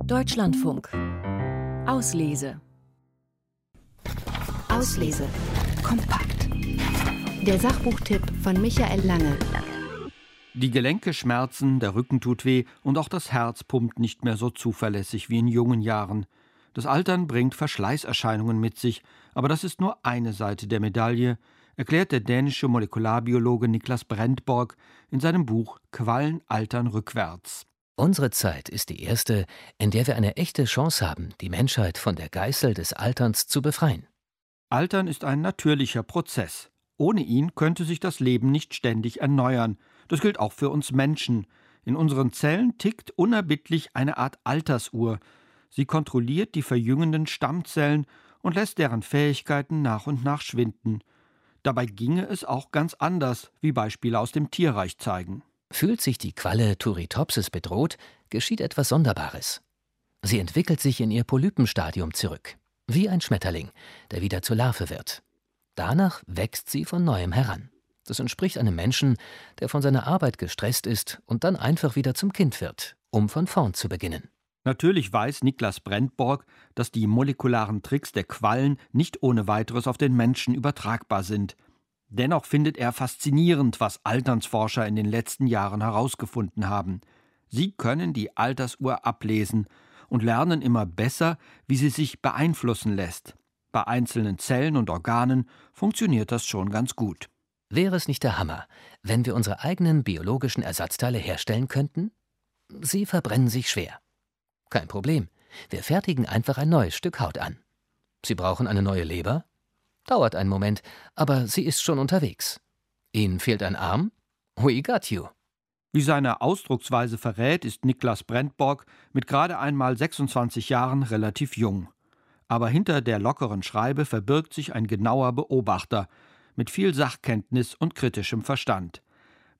Deutschlandfunk. Auslese. Auslese. Kompakt. Der Sachbuchtipp von Michael Lange. Die Gelenke schmerzen, der Rücken tut weh und auch das Herz pumpt nicht mehr so zuverlässig wie in jungen Jahren. Das Altern bringt Verschleißerscheinungen mit sich, aber das ist nur eine Seite der Medaille, erklärt der dänische Molekularbiologe Niklas Brentborg in seinem Buch Quallen altern rückwärts. Unsere Zeit ist die erste, in der wir eine echte Chance haben, die Menschheit von der Geißel des Alterns zu befreien. Altern ist ein natürlicher Prozess. Ohne ihn könnte sich das Leben nicht ständig erneuern. Das gilt auch für uns Menschen. In unseren Zellen tickt unerbittlich eine Art Altersuhr. Sie kontrolliert die verjüngenden Stammzellen und lässt deren Fähigkeiten nach und nach schwinden. Dabei ginge es auch ganz anders, wie Beispiele aus dem Tierreich zeigen. Fühlt sich die Qualle Turritopsis bedroht, geschieht etwas Sonderbares. Sie entwickelt sich in ihr Polypenstadium zurück, wie ein Schmetterling, der wieder zur Larve wird. Danach wächst sie von neuem heran. Das entspricht einem Menschen, der von seiner Arbeit gestresst ist und dann einfach wieder zum Kind wird, um von vorn zu beginnen. Natürlich weiß Niklas Brentborg, dass die molekularen Tricks der Quallen nicht ohne weiteres auf den Menschen übertragbar sind. Dennoch findet er faszinierend, was Alternsforscher in den letzten Jahren herausgefunden haben. Sie können die Altersuhr ablesen und lernen immer besser, wie sie sich beeinflussen lässt. Bei einzelnen Zellen und Organen funktioniert das schon ganz gut. Wäre es nicht der Hammer, wenn wir unsere eigenen biologischen Ersatzteile herstellen könnten? Sie verbrennen sich schwer. Kein Problem. Wir fertigen einfach ein neues Stück Haut an. Sie brauchen eine neue Leber? Dauert einen Moment, aber sie ist schon unterwegs. Ihnen fehlt ein Arm? We got you. Wie seine Ausdrucksweise verrät, ist Niklas Brentborg mit gerade einmal 26 Jahren relativ jung. Aber hinter der lockeren Schreibe verbirgt sich ein genauer Beobachter mit viel Sachkenntnis und kritischem Verstand.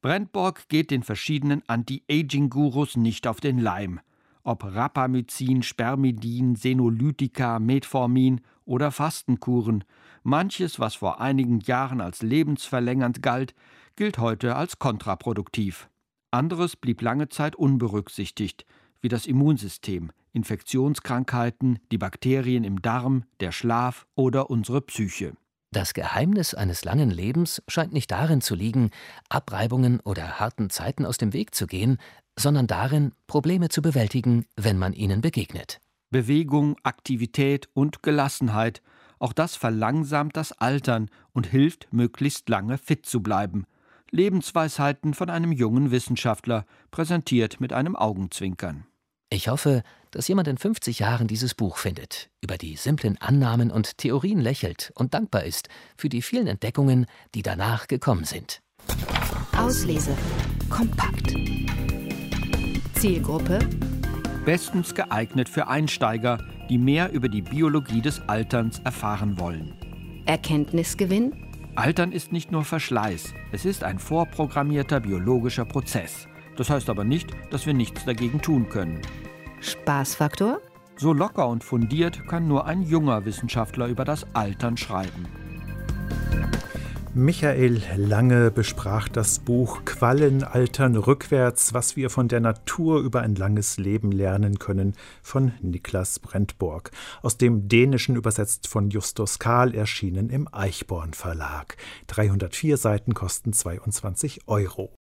Brentborg geht den verschiedenen Anti-Aging-Gurus nicht auf den Leim. Ob Rapamycin, Spermidin, Senolytika, Metformin oder Fastenkuren, manches, was vor einigen Jahren als lebensverlängernd galt, gilt heute als kontraproduktiv. Anderes blieb lange Zeit unberücksichtigt, wie das Immunsystem, Infektionskrankheiten, die Bakterien im Darm, der Schlaf oder unsere Psyche. Das Geheimnis eines langen Lebens scheint nicht darin zu liegen, Abreibungen oder harten Zeiten aus dem Weg zu gehen, sondern darin, Probleme zu bewältigen, wenn man ihnen begegnet. Bewegung, Aktivität und Gelassenheit, auch das verlangsamt das Altern und hilft, möglichst lange fit zu bleiben. Lebensweisheiten von einem jungen Wissenschaftler, präsentiert mit einem Augenzwinkern. Ich hoffe, dass jemand in 50 Jahren dieses Buch findet, über die simplen Annahmen und Theorien lächelt und dankbar ist für die vielen Entdeckungen, die danach gekommen sind. Auslese. Kompakt. Zielgruppe Bestens geeignet für Einsteiger, die mehr über die Biologie des Alterns erfahren wollen. Erkenntnisgewinn Altern ist nicht nur Verschleiß, es ist ein vorprogrammierter biologischer Prozess. Das heißt aber nicht, dass wir nichts dagegen tun können. Spaßfaktor So locker und fundiert kann nur ein junger Wissenschaftler über das Altern schreiben. Michael Lange besprach das Buch Quallen altern rückwärts, was wir von der Natur über ein langes Leben lernen können, von Niklas Brentborg. Aus dem Dänischen übersetzt von Justus Kahl, erschienen im Eichborn Verlag. 304 Seiten kosten 22 Euro.